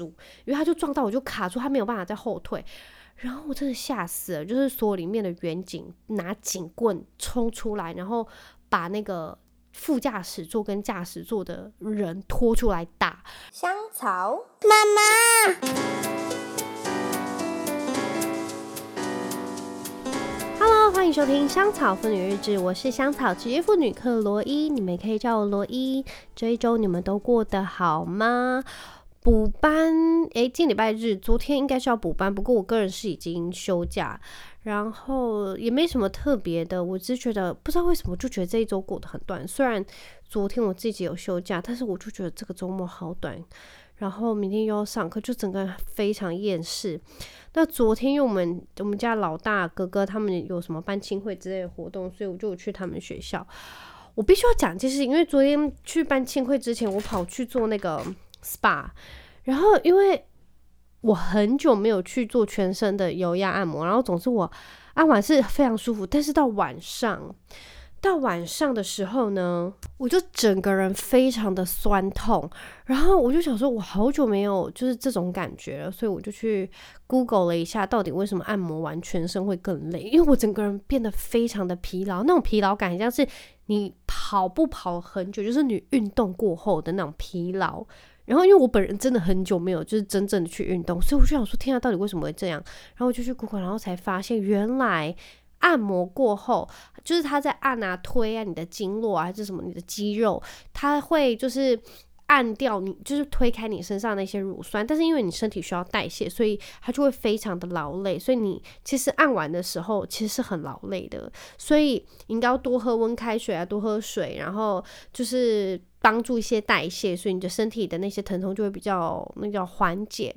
因为他就撞到我就卡住，他没有办法再后退。然后我真的吓死了，就是所有里面的员警拿警棍冲出来，然后把那个副驾驶座跟驾驶座的人拖出来打。香草妈妈，Hello，欢迎收听《香草妇女日志》，我是香草职业妇女克罗伊，你们可以叫我罗伊。这一周你们都过得好吗？补班，诶，今礼拜日，昨天应该是要补班，不过我个人是已经休假，然后也没什么特别的，我只是觉得不知道为什么就觉得这一周过得很短。虽然昨天我自己有休假，但是我就觉得这个周末好短，然后明天又要上课，就整个非常厌世。那昨天因为我们我们家老大哥哥他们有什么班亲会之类的活动，所以我就去他们学校。我必须要讲，件事情因为昨天去班亲会之前，我跑去做那个。SPA，然后因为我很久没有去做全身的油压按摩，然后总之我按完是非常舒服，但是到晚上，到晚上的时候呢，我就整个人非常的酸痛，然后我就想说，我好久没有就是这种感觉了，所以我就去 Google 了一下，到底为什么按摩完全身会更累？因为我整个人变得非常的疲劳，那种疲劳感像是你跑步跑很久，就是你运动过后的那种疲劳。然后，因为我本人真的很久没有就是真正的去运动，所以我就想说，天啊，到底为什么会这样？然后我就去 Google，然后才发现，原来按摩过后，就是他在按啊、推啊你的经络啊，还是什么你的肌肉，他会就是。按掉你，就是推开你身上那些乳酸，但是因为你身体需要代谢，所以它就会非常的劳累。所以你其实按完的时候，其实是很劳累的。所以应该要多喝温开水啊，多喝水，然后就是帮助一些代谢，所以你的身体的那些疼痛就会比较那叫缓解。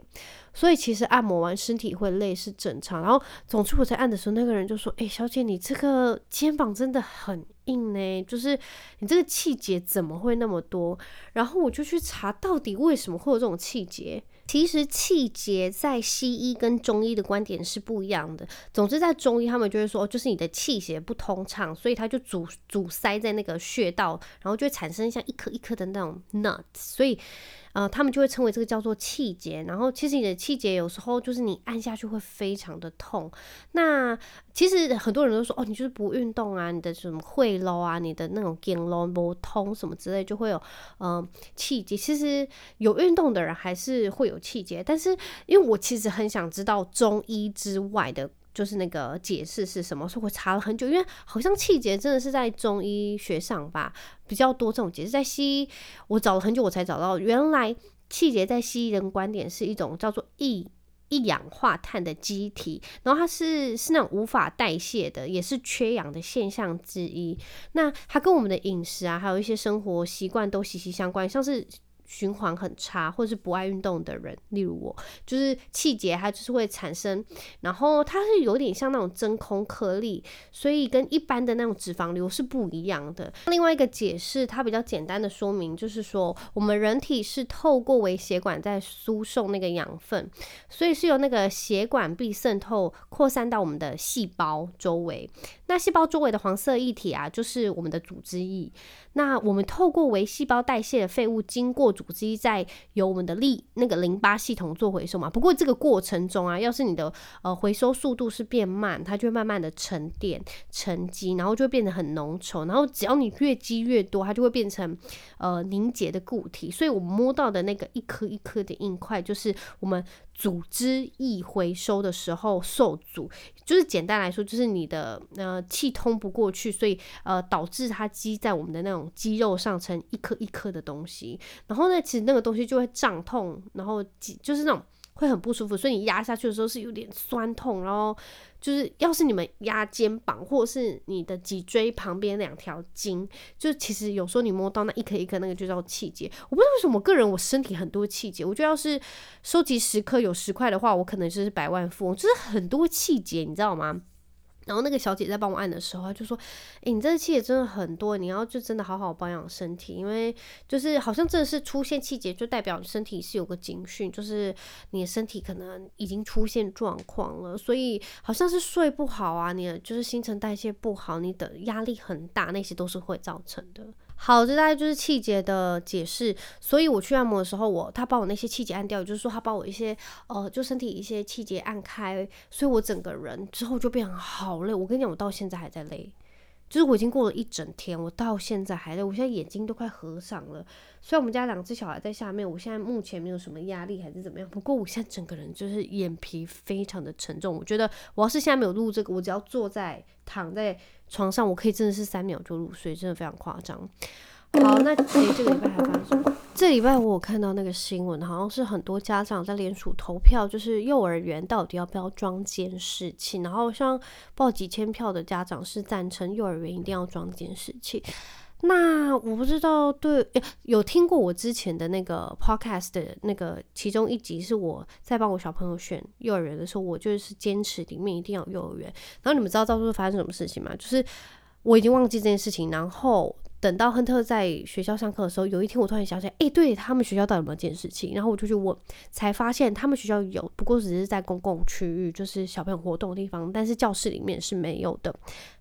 所以其实按摩完身体会累是正常。然后总之我在按的时候，那个人就说：“诶，小姐，你这个肩膀真的很硬呢，就是你这个气节怎么会那么多？”然后我就去查到底为什么会有这种气节。其实气节在西医跟中医的观点是不一样的。总之在中医他们就会说，就是你的气血不通畅，所以它就阻阻塞在那个穴道，然后就会产生像一颗一颗的那种 nuts，所以。呃，他们就会称为这个叫做气结，然后其实你的气结有时候就是你按下去会非常的痛。那其实很多人都说，哦，你就是不运动啊，你的什么会搂啊，你的那种经络不通什么之类，就会有呃气结。其实有运动的人还是会有气结，但是因为我其实很想知道中医之外的。就是那个解释是什么？所以我查了很久，因为好像气节真的是在中医学上吧比较多这种解释，在西医我找了很久我才找到，原来气节在西医人观点是一种叫做一一氧化碳的机体，然后它是是那种无法代谢的，也是缺氧的现象之一。那它跟我们的饮食啊，还有一些生活习惯都息息相关，像是。循环很差，或者是不爱运动的人，例如我，就是气节，它就是会产生，然后它是有点像那种真空颗粒，所以跟一般的那种脂肪瘤是不一样的。另外一个解释，它比较简单的说明，就是说我们人体是透过微血管在输送那个养分，所以是由那个血管壁渗透扩散到我们的细胞周围。那细胞周围的黄色液体啊，就是我们的组织液。那我们透过微细胞代谢的废物，经过组织在，由我们的利那个淋巴系统做回收嘛。不过这个过程中啊，要是你的呃回收速度是变慢，它就会慢慢的沉淀、沉积，然后就会变得很浓稠。然后只要你越积越多，它就会变成呃凝结的固体。所以我们摸到的那个一颗一颗的硬块，就是我们。组织易回收的时候受阻，就是简单来说，就是你的呃气通不过去，所以呃导致它积在我们的那种肌肉上成一颗一颗的东西，然后呢，其实那个东西就会胀痛，然后就是那种。会很不舒服，所以你压下去的时候是有点酸痛，然后就是要是你们压肩膀或是你的脊椎旁边两条筋，就其实有时候你摸到那一颗一颗那个就叫气节。我不知道为什么我个人我身体很多气节，我觉得要是收集十颗有十块的话，我可能就是百万富翁，就是很多气节，你知道吗？然后那个小姐在帮我按的时候，她就说：“诶，你这个气节真的很多，你要就真的好好保养身体，因为就是好像真的是出现气节，就代表身体是有个警讯，就是你的身体可能已经出现状况了。所以好像是睡不好啊，你的就是新陈代谢不好，你的压力很大，那些都是会造成的。”好，这大概就是气节的解释。所以我去按摩的时候我，他把我那些气节按掉，也就是说他把我一些呃，就身体一些气节按开，所以我整个人之后就变得好累。我跟你讲，我到现在还在累，就是我已经过了一整天，我到现在还在，我现在眼睛都快合上了。虽然我们家两只小孩在下面，我现在目前没有什么压力还是怎么样，不过我现在整个人就是眼皮非常的沉重。我觉得我要是现在没有录这个，我只要坐在躺在。床上我可以真的是三秒就入睡，真的非常夸张。好，那其实，这个礼拜还发生什么？这礼拜我有看到那个新闻，好像是很多家长在联署投票，就是幼儿园到底要不要装监视器。然后像报几千票的家长是赞成幼儿园一定要装监视器。那我不知道，对，有听过我之前的那个 podcast 的那个其中一集，是我在帮我小朋友选幼儿园的时候，我就是坚持里面一定要有幼儿园。然后你们知道到时候发生什么事情吗？就是我已经忘记这件事情，然后等到亨特在学校上课的时候，有一天我突然想起来，哎，对他们学校到底有没有监视器？然后我就去问，才发现他们学校有，不过只是在公共区域，就是小朋友活动的地方，但是教室里面是没有的。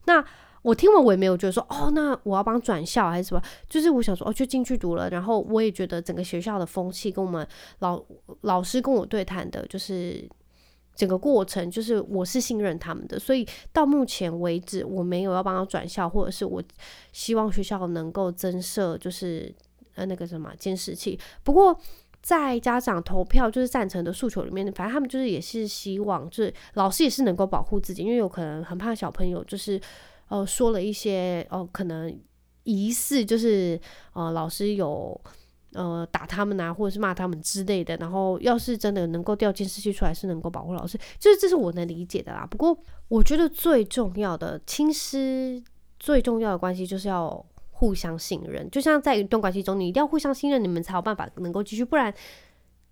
那我听完我也没有觉得说哦，那我要帮转校还是什么？就是我想说哦，就进去读了。然后我也觉得整个学校的风气跟我们老老师跟我对谈的，就是整个过程，就是我是信任他们的。所以到目前为止，我没有要帮他转校，或者是我希望学校能够增设就是呃那个什么监视器。不过在家长投票就是赞成的诉求里面，反正他们就是也是希望，就是老师也是能够保护自己，因为有可能很怕小朋友就是。呃，说了一些哦，可能疑似就是呃，老师有呃打他们啊，或者是骂他们之类的。然后，要是真的能够调监视器出来，是能够保护老师，就是这是我能理解的啦。不过，我觉得最重要的亲师最重要的关系就是要互相信任。就像在一段关系中，你一定要互相信任，你们才有办法能够继续，不然。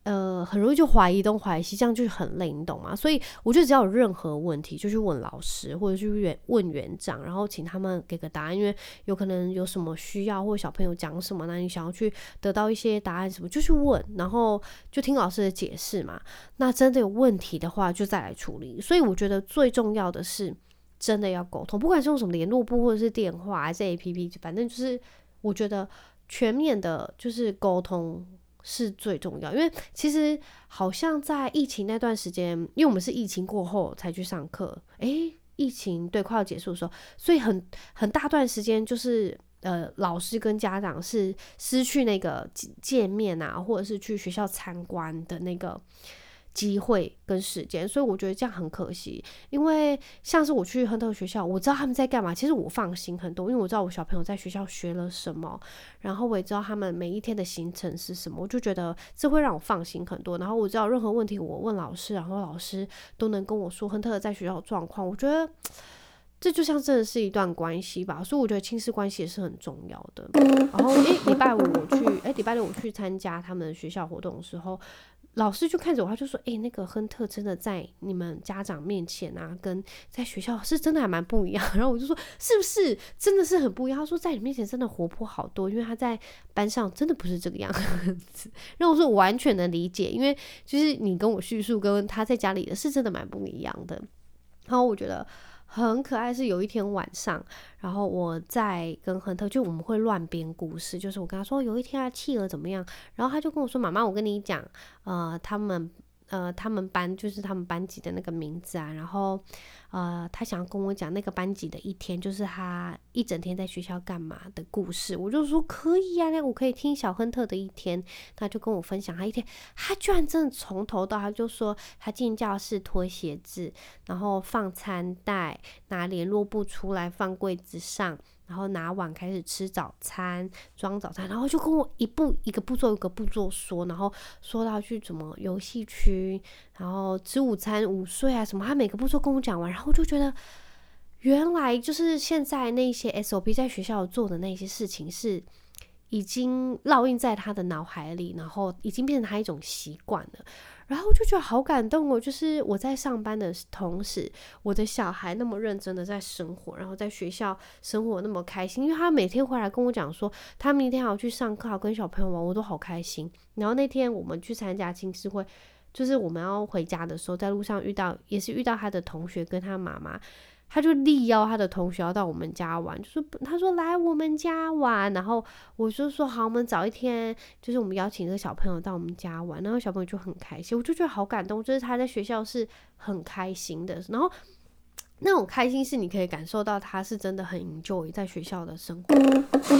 呃，很容易就怀疑东怀疑西，这样就是很累，你懂吗？所以我觉得只要有任何问题，就去问老师或者去问问园长，然后请他们给个答案。因为有可能有什么需要，或者小朋友讲什么，那你想要去得到一些答案什么，就去问，然后就听老师的解释嘛。那真的有问题的话，就再来处理。所以我觉得最重要的是真的要沟通，不管是用什么联络簿或者是电话还是 APP，反正就是我觉得全面的就是沟通。是最重要，因为其实好像在疫情那段时间，因为我们是疫情过后才去上课，诶，疫情对快要结束的时候，所以很很大段时间就是呃，老师跟家长是失去那个见面啊，或者是去学校参观的那个。机会跟时间，所以我觉得这样很可惜。因为像是我去亨特学校，我知道他们在干嘛，其实我放心很多，因为我知道我小朋友在学校学了什么，然后我也知道他们每一天的行程是什么，我就觉得这会让我放心很多。然后我知道任何问题我问老师，然后老师都能跟我说亨特在学校的状况，我觉得这就像真的是一段关系吧。所以我觉得亲子关系也是很重要的。然后诶，礼拜五我去，诶，礼拜六我去参加他们学校活动的时候。老师就看着我，他就说：“诶、那个亨特真的在你们家长面前啊，跟在学校是真的还蛮不一样。”然后我就说：“是不是真的是很不一样？”他说：“在你面前真的活泼好多，因为他在班上真的不是这个样子。”然后我说：“我完全能理解，因为就是你跟我叙述跟他在家里的是真的蛮不一样的。”然后我觉得。很可爱，是有一天晚上，然后我在跟亨特，就我们会乱编故事，就是我跟他说有一天啊企鹅怎么样，然后他就跟我说：“妈妈，我跟你讲，呃，他们。”呃，他们班就是他们班级的那个名字啊，然后，呃，他想要跟我讲那个班级的一天，就是他一整天在学校干嘛的故事。我就说可以呀，那我可以听小亨特的一天。他就跟我分享他一天，他居然真的从头到，他就说他进教室脱鞋子，然后放餐袋，拿联络簿出来放柜子上。然后拿碗开始吃早餐，装早餐，然后就跟我一步一个步骤一个步骤说，然后说到去怎么游戏区，然后吃午餐、午睡啊什么，他每个步骤跟我讲完，然后我就觉得原来就是现在那些 SOP 在学校做的那些事情是已经烙印在他的脑海里，然后已经变成他一种习惯了。然后我就觉得好感动哦，就是我在上班的同时，我的小孩那么认真的在生活，然后在学校生活那么开心，因为他每天回来跟我讲说，他明天还要去上课，要跟小朋友玩，我都好开心。然后那天我们去参加青师会，就是我们要回家的时候，在路上遇到，也是遇到他的同学跟他妈妈，他就力邀他的同学要到我们家玩，就说他说来我们家玩，然后我就说好，我们找一天，就是我们邀请这个小朋友到我们家玩，然后小朋友就很开心，我就觉得好感动，就是他在学校是很开心的，然后那种开心是你可以感受到他是真的很 enjoy 在学校的生活。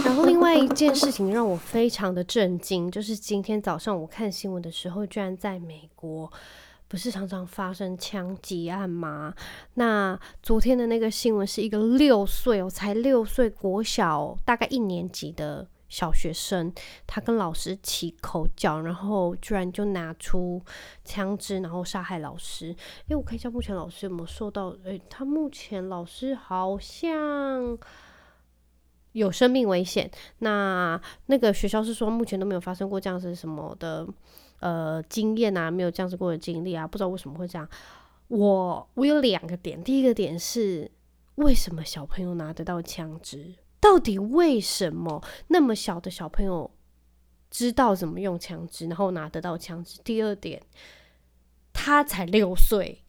然后另外一件事情让我非常的震惊，就是今天早上我看新闻的时候，居然在美国。不是常常发生枪击案吗？那昨天的那个新闻是一个六岁哦，才六岁，国小大概一年级的小学生，他跟老师起口角，然后居然就拿出枪支，然后杀害老师。诶，我看一下目前老师有没有受到？诶，他目前老师好像有生命危险。那那个学校是说目前都没有发生过这样子什么的。呃，经验啊，没有这样子过的经历啊，不知道为什么会这样。我我有两个点，第一个点是为什么小朋友拿得到枪支？到底为什么那么小的小朋友知道怎么用枪支，然后拿得到枪支？第二点，他才六岁，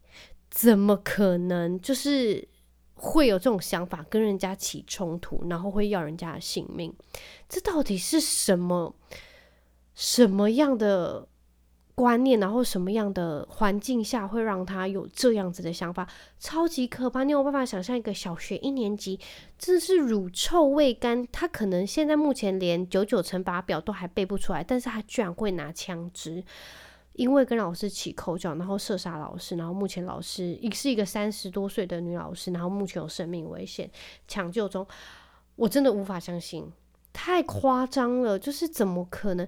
怎么可能就是会有这种想法，跟人家起冲突，然后会要人家的性命？这到底是什么什么样的？观念，然后什么样的环境下会让他有这样子的想法？超级可怕！你有办法想象一个小学一年级，真的是乳臭未干，他可能现在目前连九九乘法表都还背不出来，但是他居然会拿枪支，因为跟老师起口角，然后射杀老师，然后目前老师也是一个三十多岁的女老师，然后目前有生命危险，抢救中，我真的无法相信，太夸张了，就是怎么可能？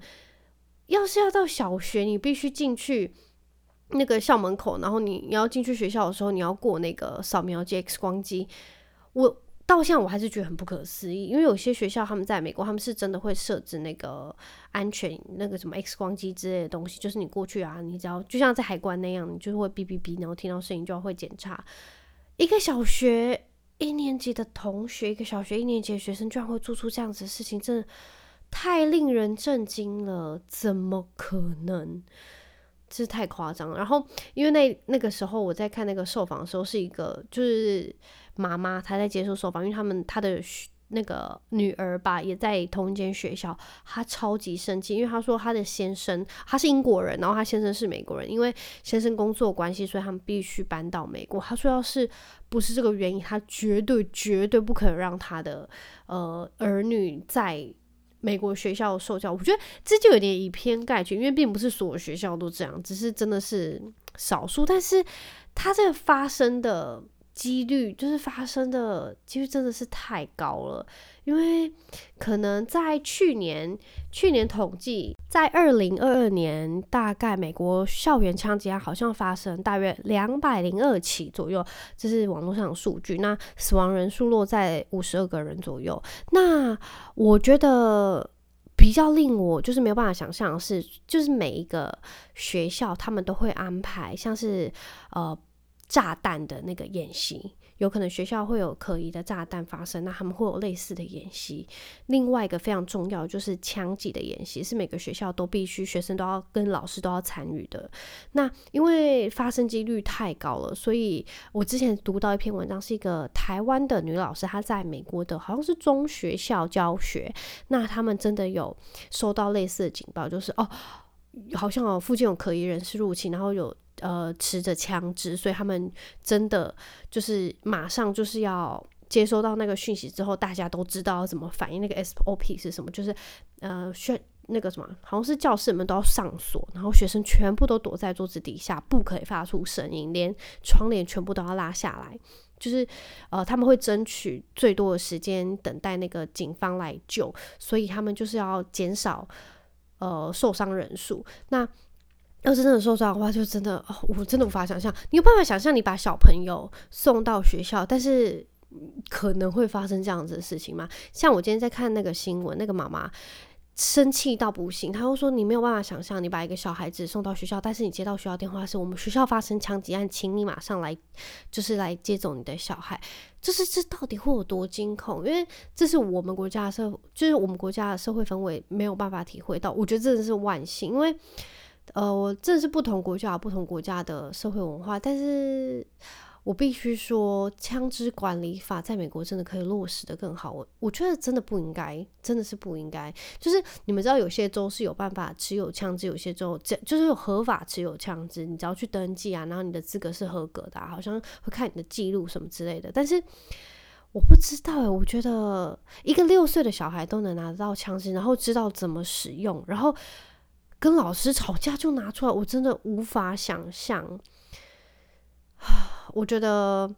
要是要到小学，你必须进去那个校门口，然后你你要进去学校的时候，你要过那个扫描机、X 光机。我到现在我还是觉得很不可思议，因为有些学校他们在美国，他们是真的会设置那个安全那个什么 X 光机之类的东西，就是你过去啊，你只要就像在海关那样，你就会哔哔哔，然后听到声音就要会检查。一个小学一年级的同学，一个小学一年级的学生，居然会做出这样子的事情，真的。太令人震惊了，怎么可能？这太夸张了。然后，因为那那个时候我在看那个受访的时候，是一个就是妈妈，她在接受受访，因为他们她的那个女儿吧也在同一间学校，她超级生气，因为她说她的先生他是英国人，然后她先生是美国人，因为先生工作关系，所以他们必须搬到美国。她说，要是不是这个原因，她绝对绝对不可能让她的呃儿女在。美国学校受教，我觉得这就有点以偏概全，因为并不是所有学校都这样，只是真的是少数。但是它这个发生的几率，就是发生的几率真的是太高了。因为可能在去年，去年统计，在二零二二年，大概美国校园枪击案好像发生大约两百零二起左右，这是网络上的数据。那死亡人数落在五十二个人左右。那我觉得比较令我就是没有办法想象的是，就是每一个学校他们都会安排像是呃炸弹的那个演习。有可能学校会有可疑的炸弹发生，那他们会有类似的演习。另外一个非常重要就是枪击的演习，是每个学校都必须学生都要跟老师都要参与的。那因为发生几率太高了，所以我之前读到一篇文章，是一个台湾的女老师，她在美国的好像是中学校教学，那他们真的有收到类似的警报，就是哦，好像哦附近有可疑人士入侵，然后有。呃，持着枪支，所以他们真的就是马上就是要接收到那个讯息之后，大家都知道怎么反应。那个 SOP 是什么？就是呃，学那个什么，好像是教室们都要上锁，然后学生全部都躲在桌子底下，不可以发出声音，连窗帘全部都要拉下来。就是呃，他们会争取最多的时间等待那个警方来救，所以他们就是要减少呃受伤人数。那要是真的受伤的话，就真的哦，我真的无法想象。你有办法想象你把小朋友送到学校，但是可能会发生这样子的事情吗？像我今天在看那个新闻，那个妈妈生气到不行，她又说你没有办法想象，你把一个小孩子送到学校，但是你接到学校电话是我们学校发生枪击案，请你马上来，就是来接走你的小孩。就是这到底会有多惊恐？因为这是我们国家的社，就是我们国家的社会氛围没有办法体会到。我觉得真的是万幸，因为。呃，我这是不同国家不同国家的社会文化，但是我必须说，枪支管理法在美国真的可以落实得更好。我我觉得真的不应该，真的是不应该。就是你们知道，有些州是有办法持有枪支，有些州这就是合法持有枪支，你只要去登记啊，然后你的资格是合格的，好像会看你的记录什么之类的。但是我不知道欸，我觉得一个六岁的小孩都能拿得到枪支，然后知道怎么使用，然后跟老师吵架就拿出来，我真的无法想象。我觉得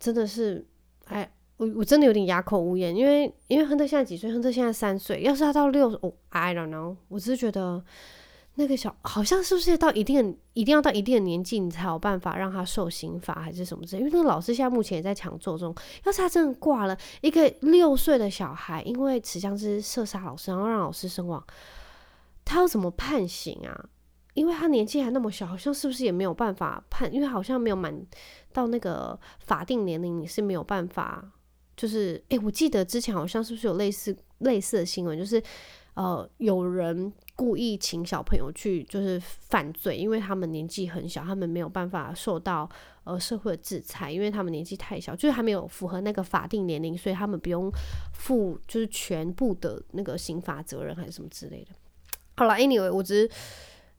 真的是，哎，我我真的有点哑口无言，因为因为亨特现在几岁？亨特现在三岁。要是他到六，哦，I don't know。我只是觉得那个小好像是不是到一定一定要到一定的年纪，你才有办法让他受刑罚还是什么之类？因为那个老师现在目前也在抢救中。要是他真的挂了一个六岁的小孩，因为持枪支射杀老师，然后让老师身亡，他要怎么判刑啊？因为他年纪还那么小，好像是不是也没有办法判？因为好像没有满到那个法定年龄，你是没有办法。就是，诶，我记得之前好像是不是有类似类似的新闻，就是呃，有人故意请小朋友去就是犯罪，因为他们年纪很小，他们没有办法受到呃社会的制裁，因为他们年纪太小，就是还没有符合那个法定年龄，所以他们不用负就是全部的那个刑罚责任还是什么之类的。好了，Anyway，我只是。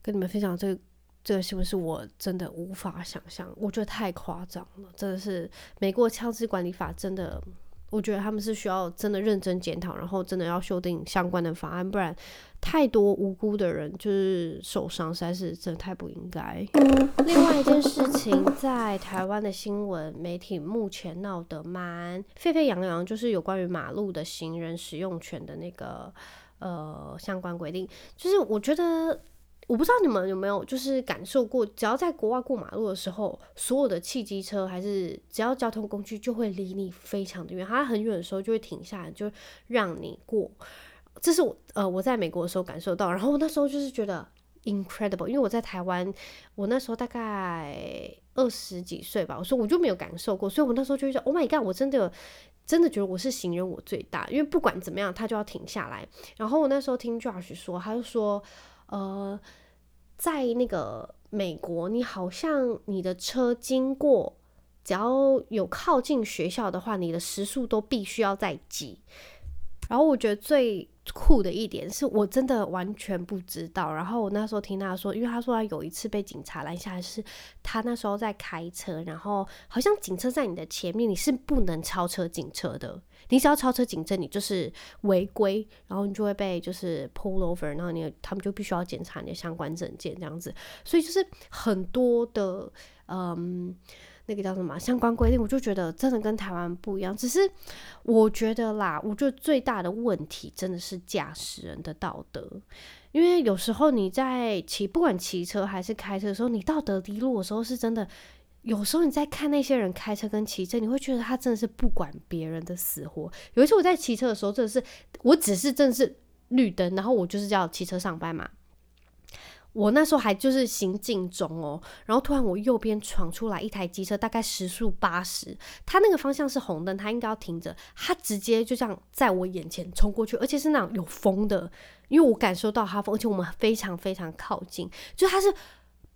跟你们分享这个，这个是不是我真的无法想象？我觉得太夸张了，真的是美国枪支管理法真的，我觉得他们是需要真的认真检讨，然后真的要修订相关的法案，不然太多无辜的人就是受伤，实在是真的太不应该。另外一件事情，在台湾的新闻媒体目前闹得蛮沸沸扬扬，就是有关于马路的行人使用权的那个呃相关规定，就是我觉得。我不知道你们有没有就是感受过，只要在国外过马路的时候，所有的汽机车还是只要交通工具就会离你非常的远，它很远的时候就会停下来，就让你过。这是我呃我在美国的时候感受到，然后我那时候就是觉得 incredible，因为我在台湾，我那时候大概二十几岁吧，我说我就没有感受过，所以我那时候就觉得 Oh my God，我真的真的觉得我是行人我最大，因为不管怎么样，他就要停下来。然后我那时候听 Josh 说，他就说。呃，在那个美国，你好像你的车经过，只要有靠近学校的话，你的时速都必须要在几。然后我觉得最酷的一点是我真的完全不知道。然后我那时候听他说，因为他说他有一次被警察拦下来，是他那时候在开车，然后好像警车在你的前面，你是不能超车警车的。你只要超车警车，你就是违规，然后你就会被就是 pull over，然后你他们就必须要检查你的相关证件这样子。所以就是很多的嗯。那个叫什么相关规定，我就觉得真的跟台湾不一样。只是我觉得啦，我觉得最大的问题真的是驾驶人的道德，因为有时候你在骑，不管骑车还是开车的时候，你道德低落的时候，是真的。有时候你在看那些人开车跟骑车，你会觉得他真的是不管别人的死活。有一次我在骑车的时候，真的是我只是真的是绿灯，然后我就是要骑车上班嘛。我那时候还就是行进中哦，然后突然我右边闯出来一台机车，大概时速八十，它那个方向是红灯，它应该要停着，他直接就这样在我眼前冲过去，而且是那种有风的，因为我感受到他风，而且我们非常非常靠近，就它是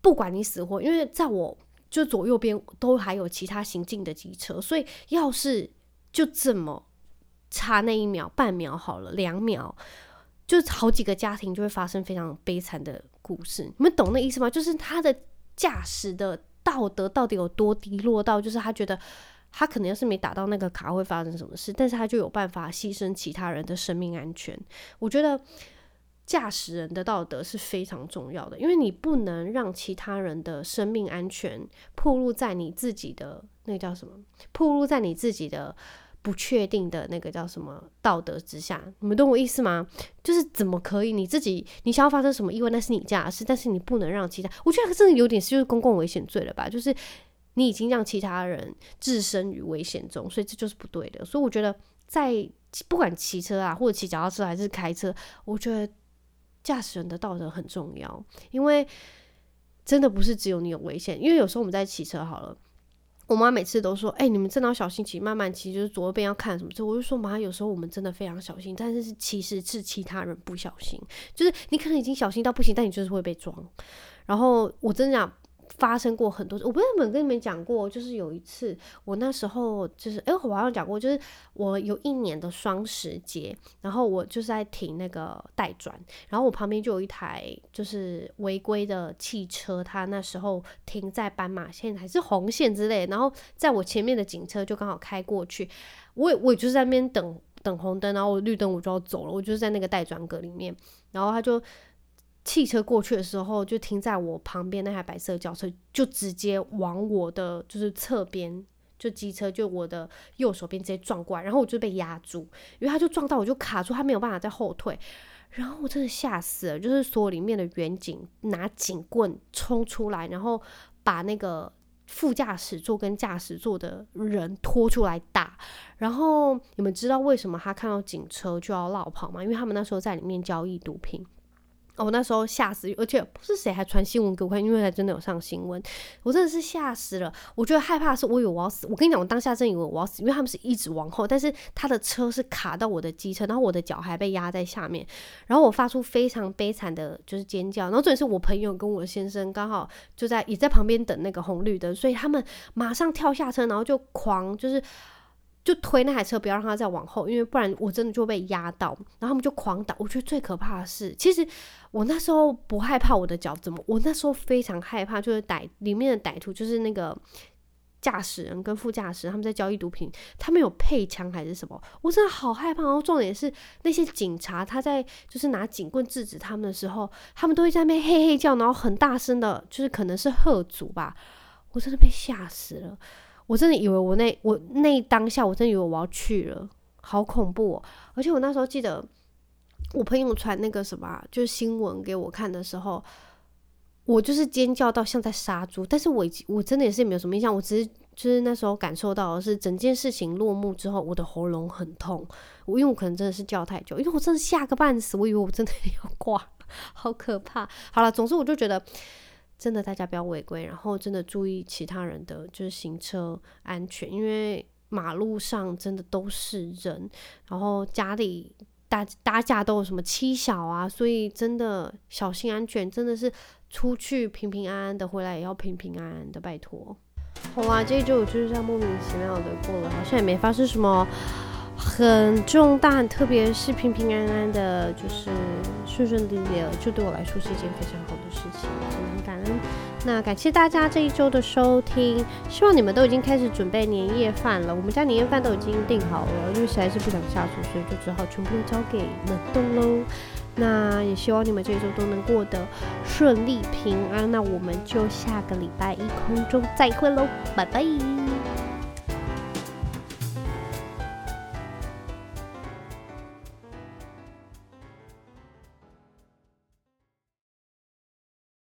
不管你死活，因为在我就左右边都还有其他行进的机车，所以要是就这么差那一秒半秒好了，两秒。就好几个家庭就会发生非常悲惨的故事，你们懂那意思吗？就是他的驾驶的道德到底有多低落到，就是他觉得他可能要是没打到那个卡会发生什么事，但是他就有办法牺牲其他人的生命安全。我觉得驾驶人的道德是非常重要的，因为你不能让其他人的生命安全暴露在你自己的那叫什么？暴露在你自己的。不确定的那个叫什么道德之下，你们懂我意思吗？就是怎么可以你自己，你想要发生什么意外，那是你家的事，但是你不能让其他。我觉得真的有点是就是公共危险罪了吧？就是你已经让其他人置身于危险中，所以这就是不对的。所以我觉得在不管骑车啊，或者骑脚踏车还是开车，我觉得驾驶人的道德很重要，因为真的不是只有你有危险。因为有时候我们在骑车好了。我妈每次都说：“哎、你们真的要小心骑，慢慢骑，就是左边要看什么。”之后我就说：“妈，有时候我们真的非常小心，但是其实是其他人不小心，就是你可能已经小心到不行，但你就是会被撞。然后我真的讲，发生过很多，我不是有跟你们讲过，就是有一次我那时候就是，哎、我好像讲过，就是我有一年的双十节，然后我就是在停那个待转，然后我旁边就有一台就是违规的汽车，它那时候停在斑马线还是红线之类，然后在我前面的警车就刚好开过去，我也我也就是在那边等等红灯，然后绿灯我就要走了，我就是在那个待转格里面，然后他就。汽车过去的时候，就停在我旁边那台白色轿车，就直接往我的就是侧边，就机车就我的右手边直接撞过来，然后我就被压住，因为他就撞到我就卡住，他没有办法再后退，然后我真的吓死了，就是所有里面的员警拿警棍冲出来，然后把那个副驾驶座跟驾驶座的人拖出来打，然后你们知道为什么他看到警车就要落跑吗？因为他们那时候在里面交易毒品。我、那时候吓死，而且不是谁还传新闻给我看，因为还真的有上新闻，我真的是吓死了。我觉得害怕的是，我以为我要死。我跟你讲，我当下真以为我要死，因为他们是一直往后，但是他的车是卡到我的机车，然后我的脚还被压在下面，然后我发出非常悲惨的，就是尖叫。然后重点是我朋友跟我先生刚好就在也在旁边等那个红绿灯，所以他们马上跳下车，然后就狂就是。就推那台车，不要让它再往后，因为不然我真的就被压到。然后他们就狂打。我觉得最可怕的是，其实我那时候不害怕我的脚怎么，我那时候非常害怕，就是歹里面的歹徒，就是那个驾驶人跟副驾驶他们在交易毒品，他们有配枪还是什么？我真的好害怕。然后重点是那些警察他在就是拿警棍制止他们的时候，他们都会在那边嘿嘿叫，然后很大声的，就是可能是喝阻吧。我真的被吓死了。我真的以为我那我那当下，我真的以为我要去了，好恐怖哦！而且我那时候记得，我朋友传那个什么，就是新闻给我看的时候，我就是尖叫到像在杀猪。但是我我真的也是没有什么印象，我只是就是那时候感受到的是整件事情落幕之后，我的喉咙很痛。我因为我可能真的是叫太久，因为我真的吓个半死，我以为我真的 要挂，好可怕。好了，总之我就觉得。真的，大家不要违规，然后真的注意其他人的就是行车安全，因为马路上真的都是人，然后家里大大家都有什么妻小啊，所以真的小心安全，真的是出去平平安安的，回来也要平平安安的，拜托。好啦，这一周我就是这样莫名其妙的过了，好像也没发生什么。很重大，特别是平平安安的，就是顺顺利利的，就对我来说是一件非常好的事情，真的很感恩。那感谢大家这一周的收听，希望你们都已经开始准备年夜饭了。我们家年夜饭都已经订好了，因为实在是不想下厨，所以就只好全部交给冷冻喽。那也希望你们这一周都能过得顺利平安。那我们就下个礼拜一空中再会喽，拜拜。